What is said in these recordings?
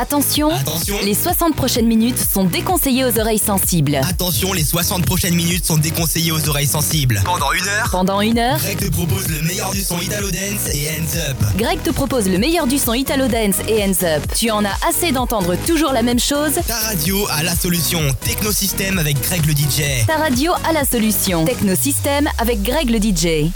Attention, Attention. les 60 prochaines minutes sont déconseillées aux oreilles sensibles. Attention, les 60 prochaines minutes sont déconseillées aux oreilles sensibles. Pendant une heure, Pendant une heure, Greg te propose le meilleur du son Italo Dance et Hands Up. Greg te propose le meilleur du son Italo Dance et Hands Up. Tu en as assez d'entendre toujours la même chose? Ta radio a la solution. Technosystème avec Greg le DJ. Ta radio a la solution. Technosystème avec Greg le DJ.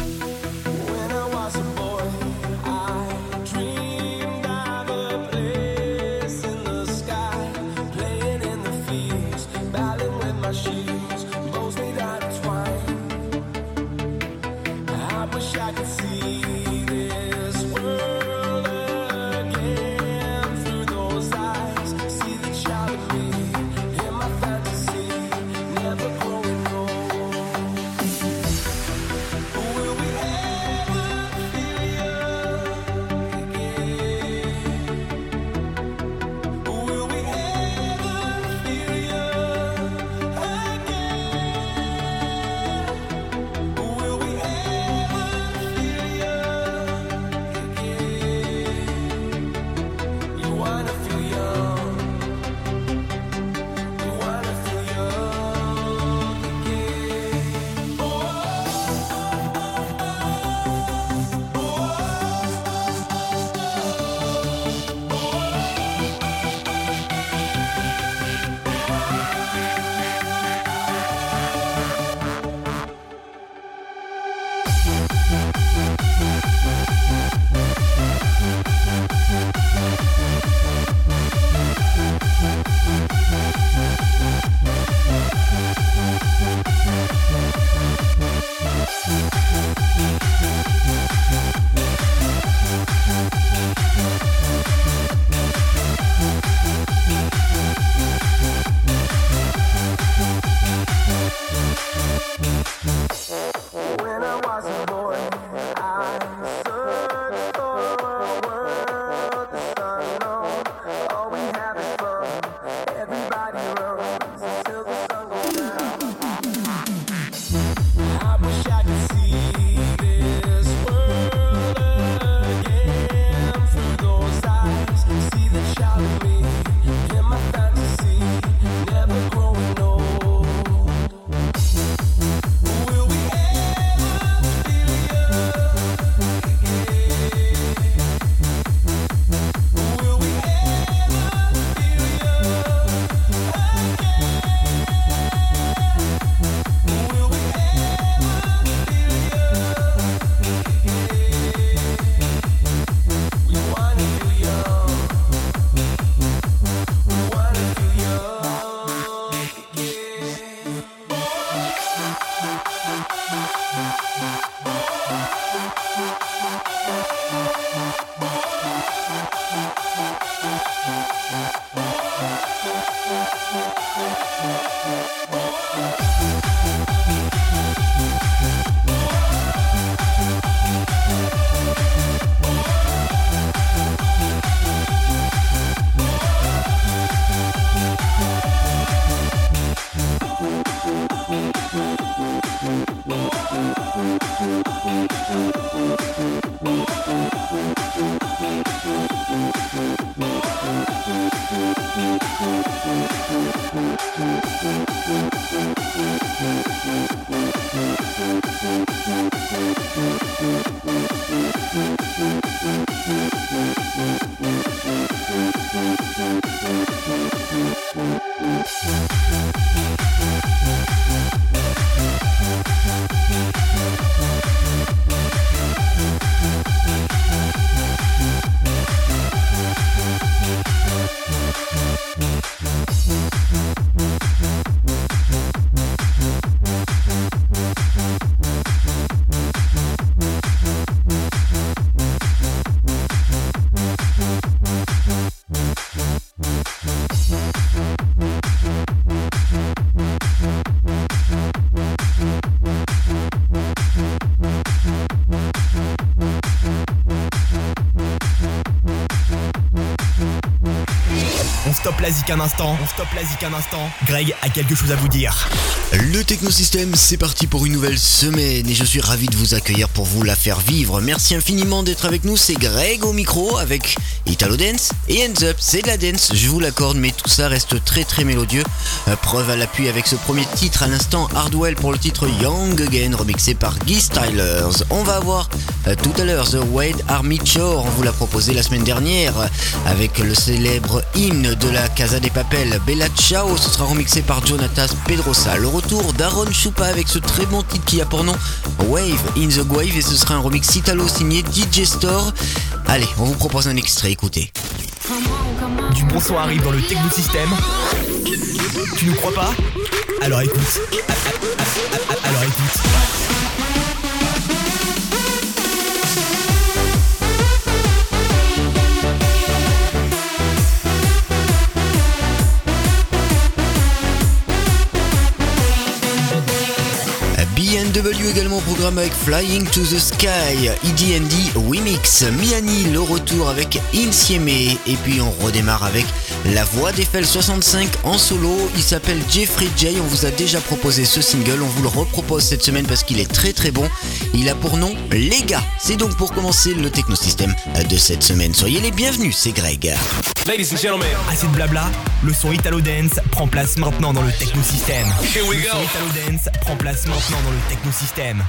On stoppe la un instant. Greg a quelque chose à vous dire. Le Technosystème, c'est parti pour une nouvelle semaine et je suis ravi de vous accueillir pour vous la faire vivre. Merci infiniment d'être avec nous. C'est Greg au micro avec Italo Dance et Hands Up. C'est de la dance, je vous l'accorde, mais tout ça reste très très mélodieux. Euh, Preuve à l'appui avec ce premier titre à l'instant, Hardwell pour le titre Young Again, remixé par Guy Stylers. On va avoir euh, tout à l'heure The Wade Army Chore, on vous l'a proposé la semaine dernière euh, avec le célèbre hymne de la Casa des Papel, Bella Ciao. Ce sera remixé par Jonatas Pedrosa. Le retour d'Aaron Chupa avec ce très bon titre qui a pour nom Wave in the Wave et ce sera un remix Italo signé DJ Store. Allez, on vous propose un extrait, écoutez. Du bon son arrive dans le Technosystème. Tu nous crois pas? Alors écoute. Alors écoute. Programme avec Flying to the Sky, EDND Remix, Miani le retour avec Insieme. Et puis on redémarre avec la voix d'Eiffel 65 en solo, il s'appelle Jeffrey J, on vous a déjà proposé ce single, on vous le repropose cette semaine parce qu'il est très très bon, il a pour nom Les gars, c'est donc pour commencer le technosystème de cette semaine, soyez les bienvenus, c'est Greg. Ladies and gentlemen, Assez de blabla, le son Italo Dance prend place maintenant dans le Technosystème. here we Le go. son Italo Dance prend place maintenant dans le Technosystème.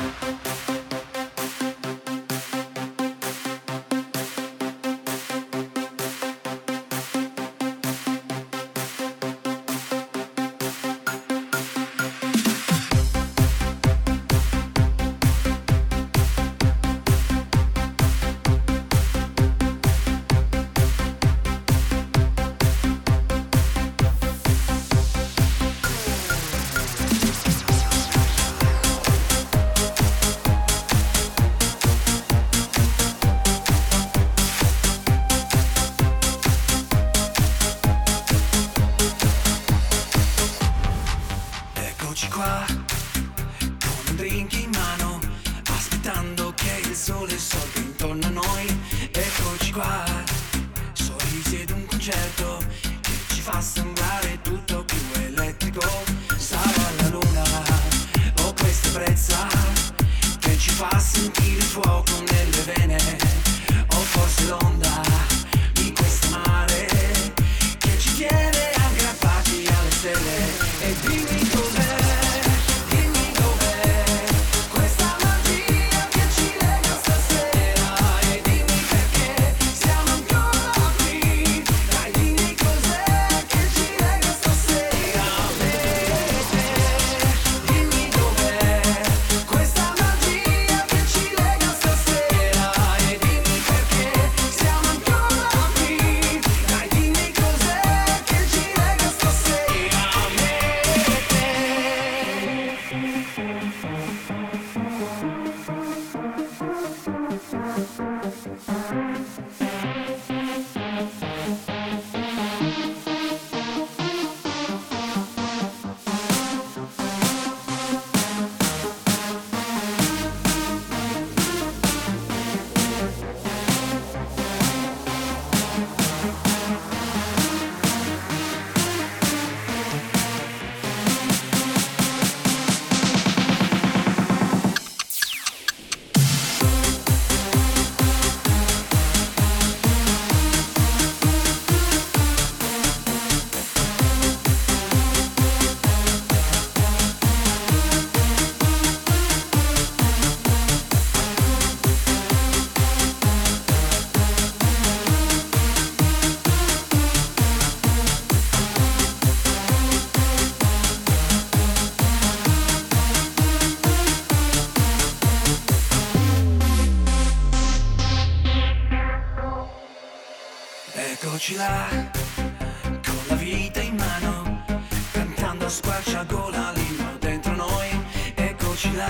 difficile,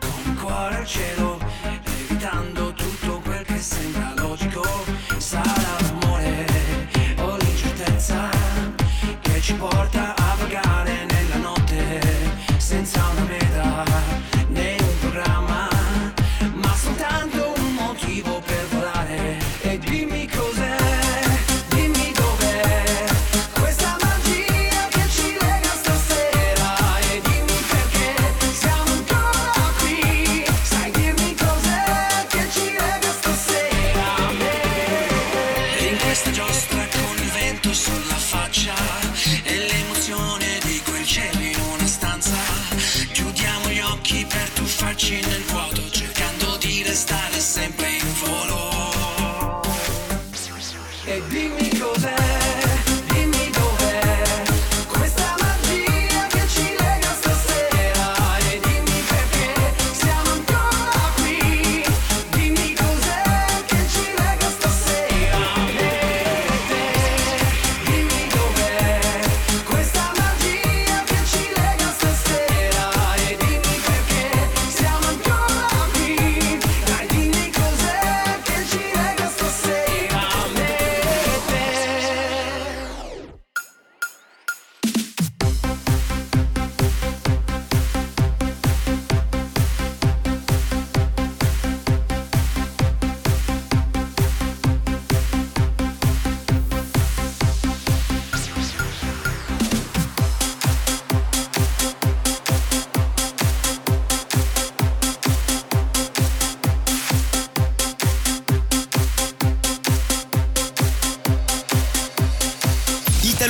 con cuore al cielo.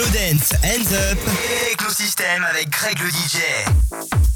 Dance, Hands Up. Écosystème avec Greg le DJ.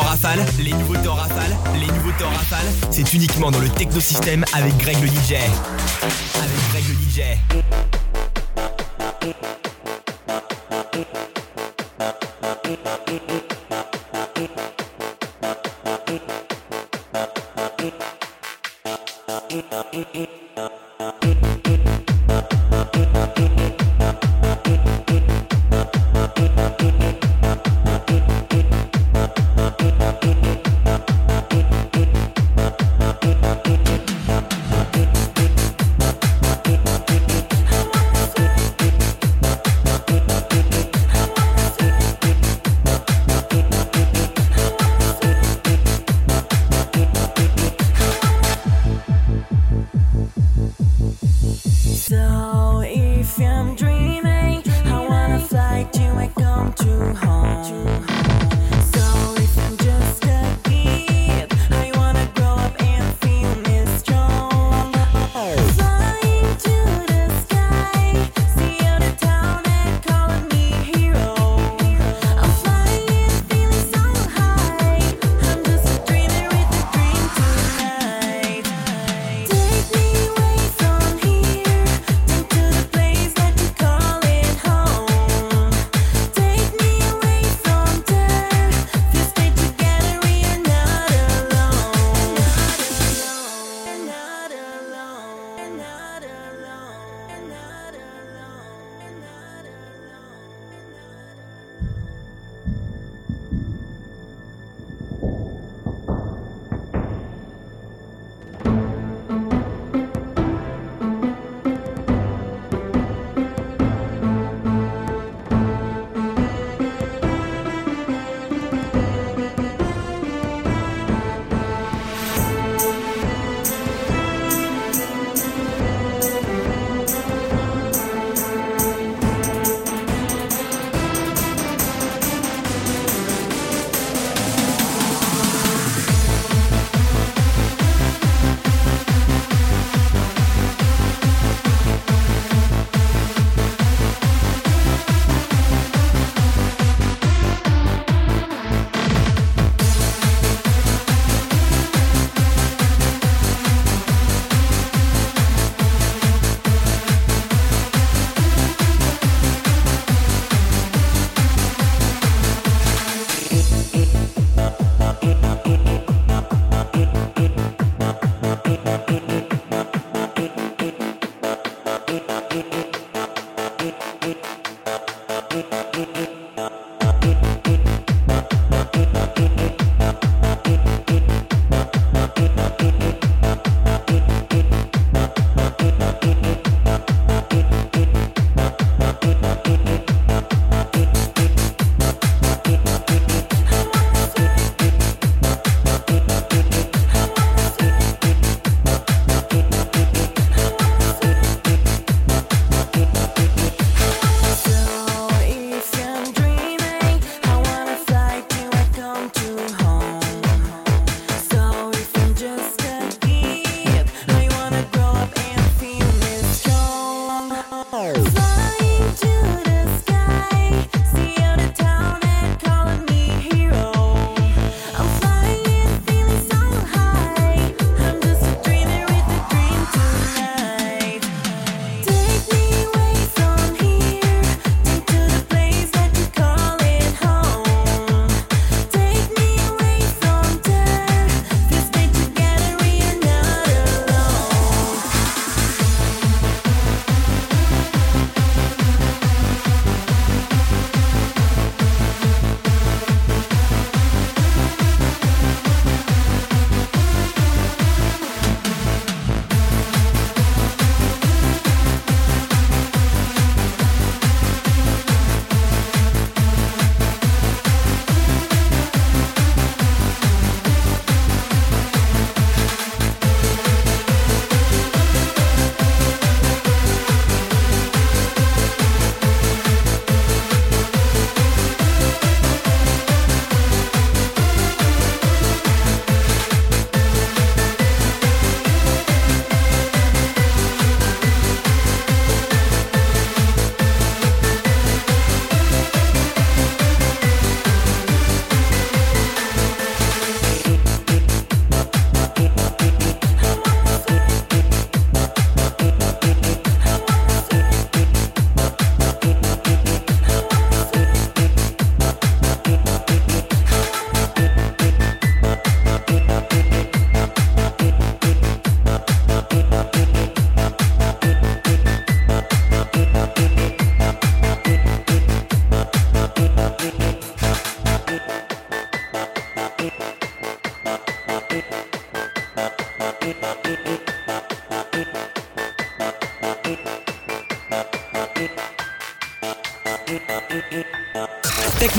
Rafale, les nouveautés en rafale, les nouveautés en rafale, c'est uniquement dans le technosystème avec Greg le DJ. Avec Greg le DJ.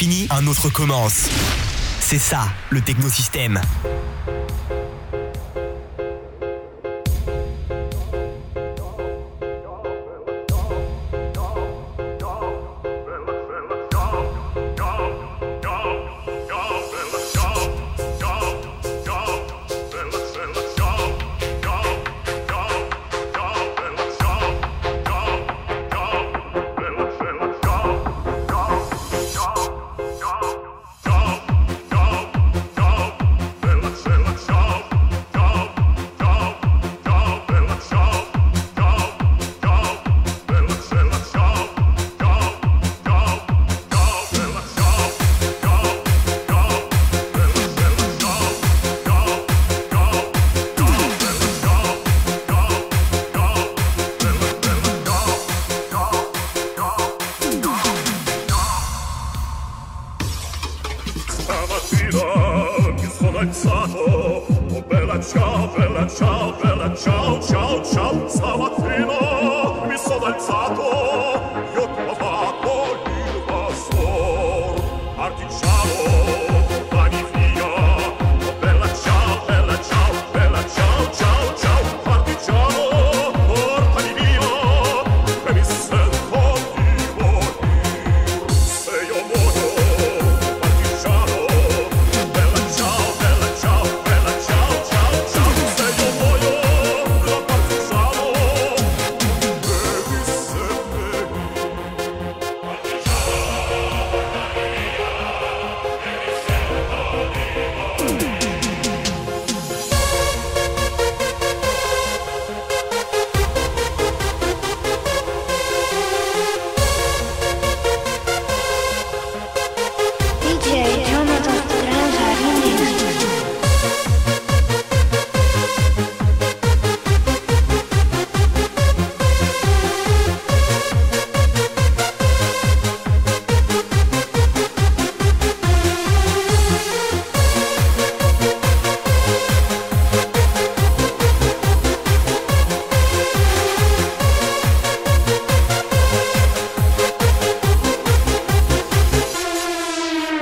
finit, un autre commence. C'est ça, le technosystème.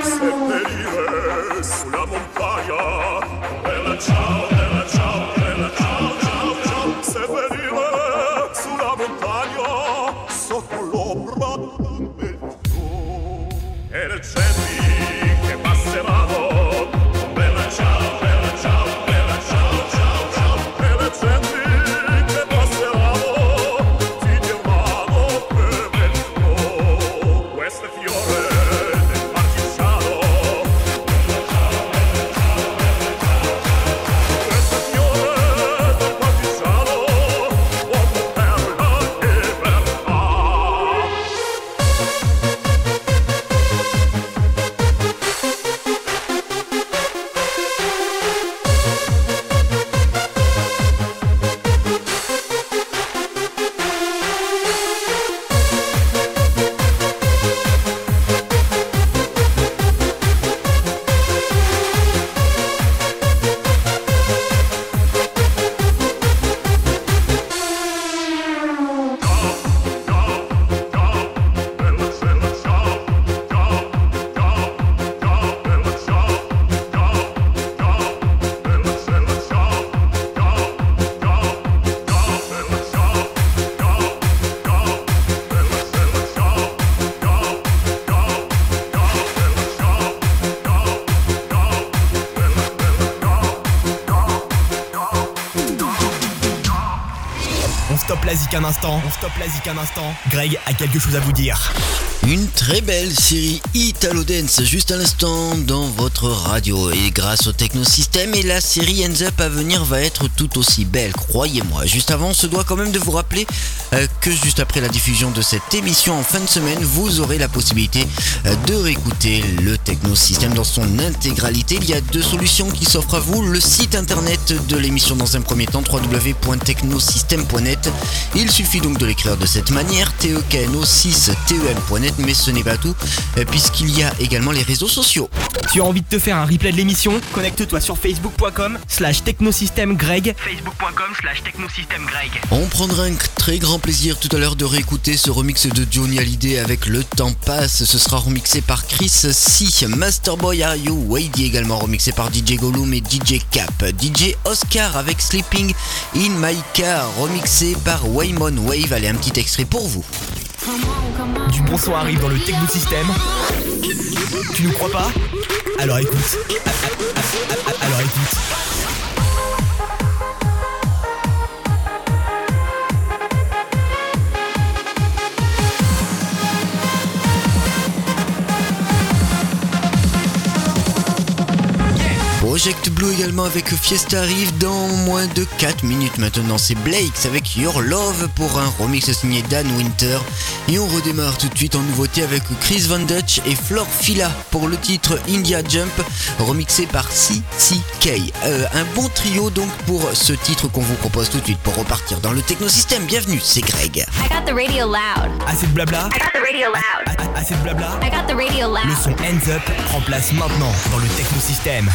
se perire sulla montagna, bella ciao. Un instant. On stoppe la zik un instant. Greg a quelque chose à vous dire. Une très belle série Italo Dance juste à l'instant dans votre radio et grâce au technosystème et la série Ends Up à venir va être tout aussi belle, croyez-moi. Juste avant, on se doit quand même de vous rappeler euh, que juste après la diffusion de cette émission en fin de semaine, vous aurez la possibilité euh, de réécouter le technosystème dans son intégralité. Il y a deux solutions qui s'offrent à vous. Le site internet de l'émission dans un premier temps, www.technosystem.net. Il suffit donc de l'écrire de cette manière, E tekno6tem.net, mais ce n'est pas tout, euh, puisqu'il y a également les réseaux sociaux. Tu as envie de te faire un replay de l'émission? Connecte-toi sur facebook.com slash technosystèmegreg. Facebook.com slash technosystèmegreg. On prendra un très grand plaisir tout à l'heure de réécouter ce remix de Johnny Hallyday avec Le Temps Passe. Ce sera remixé par Chris C, Masterboy Are You, Wadey également remixé par DJ Gollum et DJ Cap, DJ Oscar avec Sleeping in My Car, remixé par Waymon Wave. Allez, un petit extrait pour vous. Du bon son arrive dans le Techno System. Tu nous crois pas? Alors écoute. Alors écoute. Project Blue également avec Fiesta arrive dans moins de 4 minutes maintenant. C'est Blakes avec Your Love pour un remix signé Dan Winter. Et on redémarre tout de suite en nouveauté avec Chris Van Dutch et Flor Fila pour le titre India Jump remixé par CCK. Euh, un bon trio donc pour ce titre qu'on vous propose tout de suite pour repartir dans le technosystème. Bienvenue, c'est Greg. I got the radio loud. Assez de blabla? I got the radio loud. A- a- Assez de blabla? I got the radio Le loud. son Hands Up prend place maintenant dans le technosystème.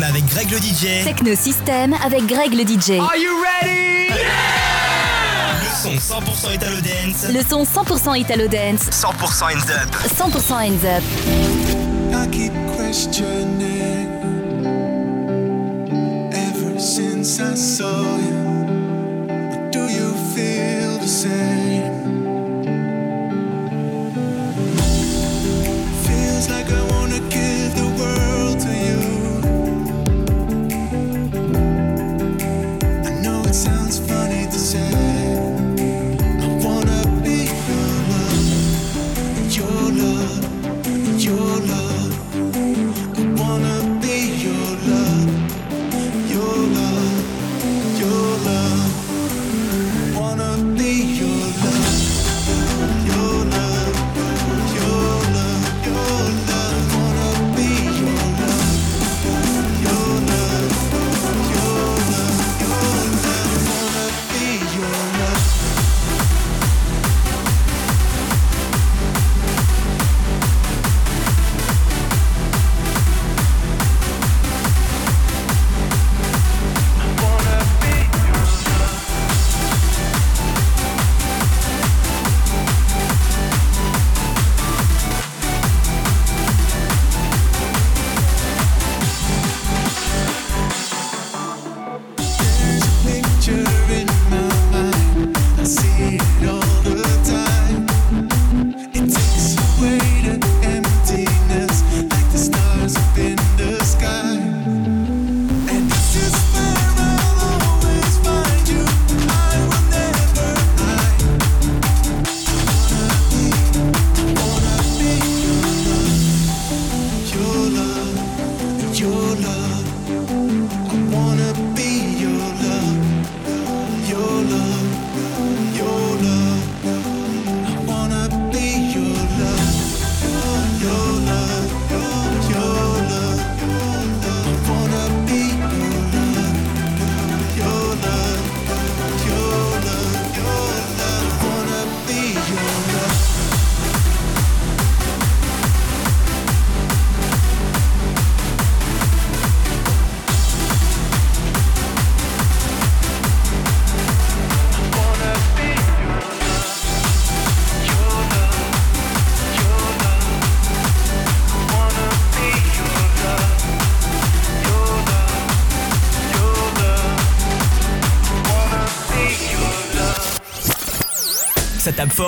Avec Greg le DJ. Techno System avec Greg le DJ. Are you ready? Yeah le son 100% Italo Dance. Le son 100% Italo Dance. 100% Hands Up. 100% Hands Up. I keep questioning ever since I saw you. Do you feel the same?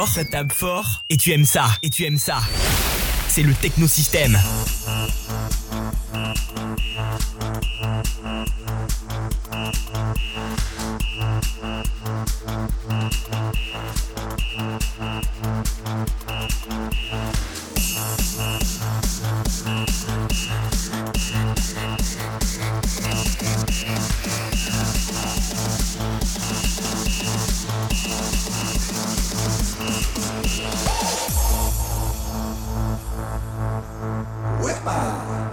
ça tape fort, et tu aimes ça, et tu aimes ça. C'est le technosystème. 了。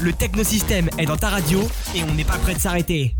le technosystème est dans ta radio et on n'est pas prêt de s'arrêter.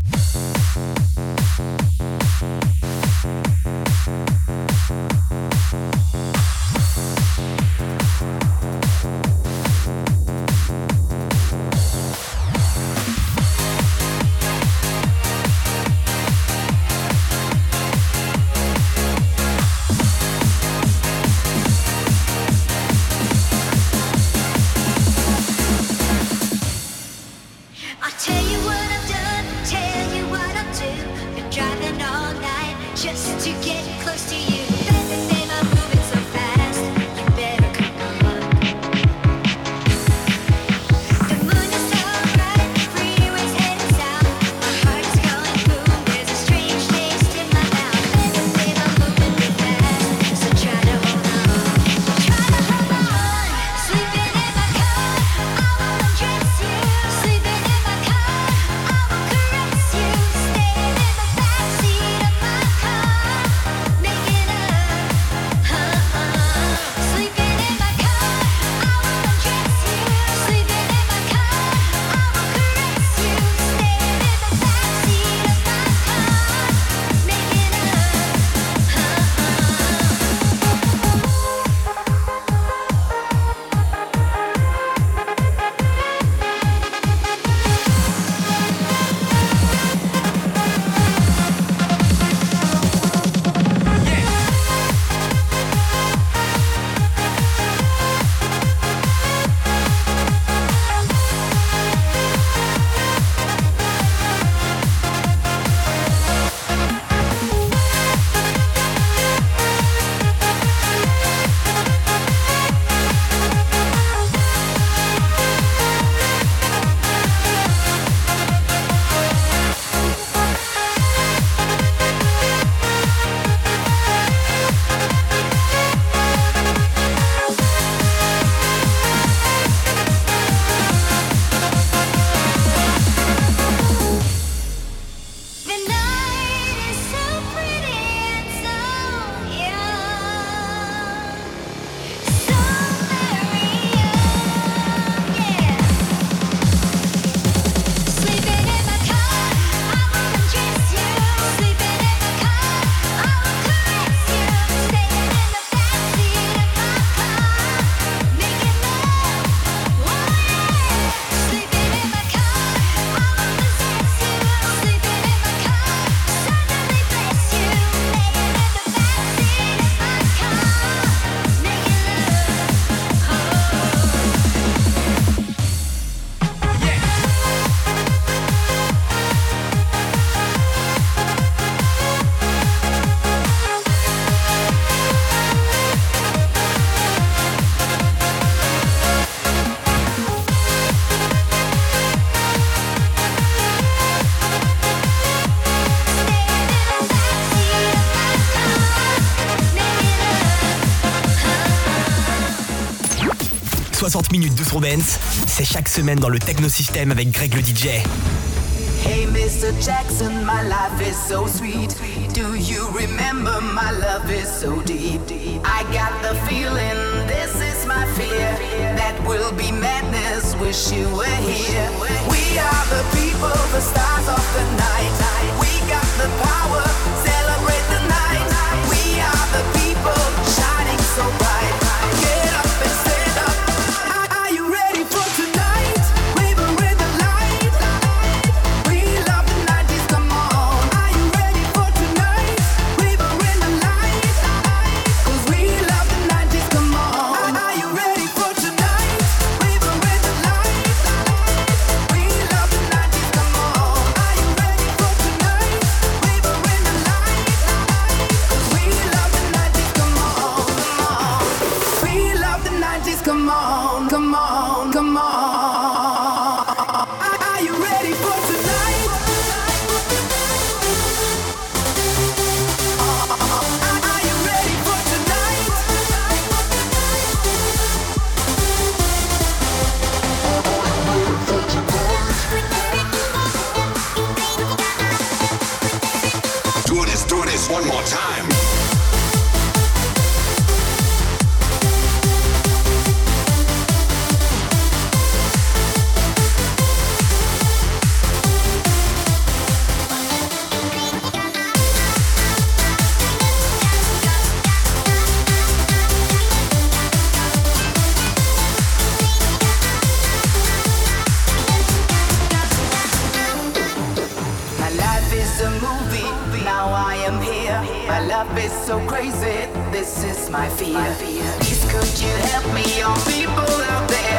60 minutes de Dance, c'est chaque semaine dans le Technosystème avec Greg le DJ. Hey Mr. Jackson, my life is so sweet. Do you remember my love is so deep? I got the feeling this is my fear that will be madness. Wish you were here. We are the people, the stars of the night. We got the power. It's a movie. Now I am here. My love is so crazy. This is my fear. Please could you help me, all people out there?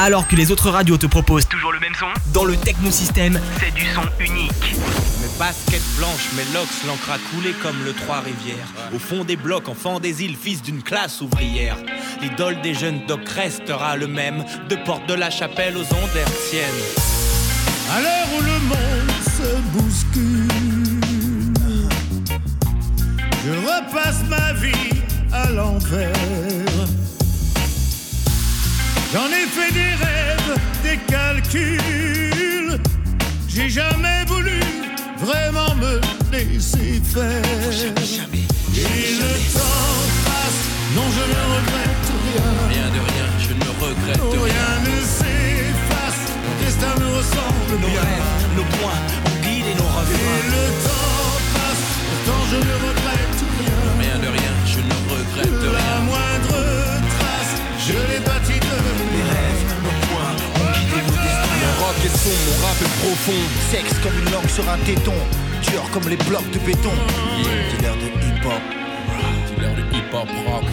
Alors que les autres radios te proposent toujours le même son, dans le Techno System, c'est du son unique. Mes baskets blanches, mes locks, l'encre a coulé comme le Trois-Rivières. Au fond des blocs, enfant des îles, fils d'une classe ouvrière. L'idole des jeunes doc restera le même, de porte de la chapelle aux ondes hertziennes. À l'heure où le monde se bouscule, je repasse ma vie à l'envers. J'en ai fait des rêves, des calculs. J'ai jamais voulu vraiment me laisser faire. Et le temps passe, non je ne regrette rien. Rien de rien, je ne regrette rien. rien ne s'efface, mon destin me ressemble Nos bien. rêves, nos points, ont guidé nos Et refrains. le temps passe, pourtant je ne regrette rien. Rien de rien, je ne regrette La rien. moindre est son, mon rap est profond. Sexe comme une langue sur un téton. Dur comme les blocs de béton. Dealer de hip-hop. Dealer de hip-hop rock.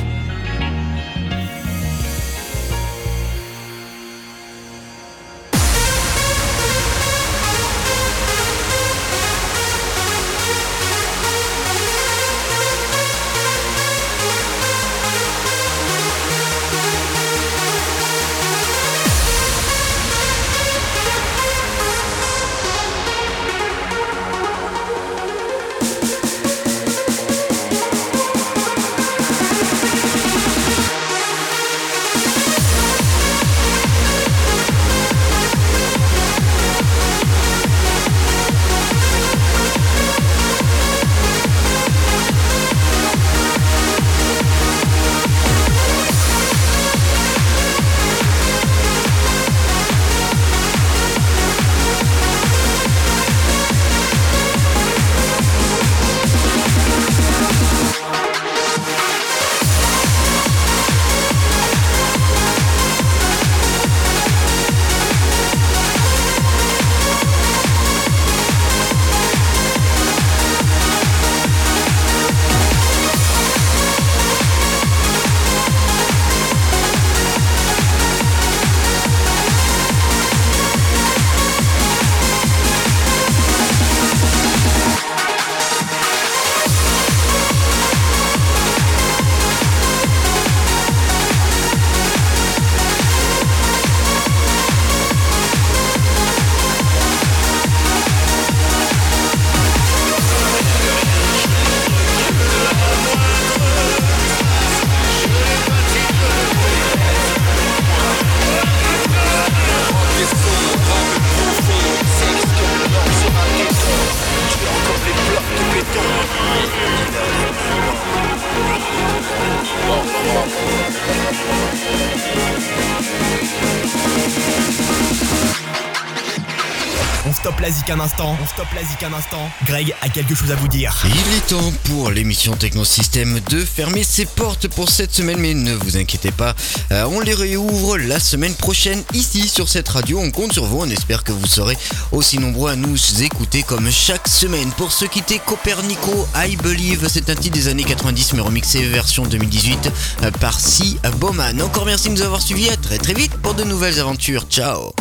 Un instant. On stoppe la zik un instant. Greg a quelque chose à vous dire. Il est temps pour l'émission Technosystème de fermer ses portes pour cette semaine, mais ne vous inquiétez pas, euh, on les réouvre la semaine prochaine ici sur cette radio. On compte sur vous, on espère que vous serez aussi nombreux à nous écouter comme chaque semaine. Pour se quitter, Copernico, I Believe, c'est un titre des années 90 mais remixé version 2018 euh, par Si Bowman. Encore merci de nous avoir suivis, à très très vite pour de nouvelles aventures. Ciao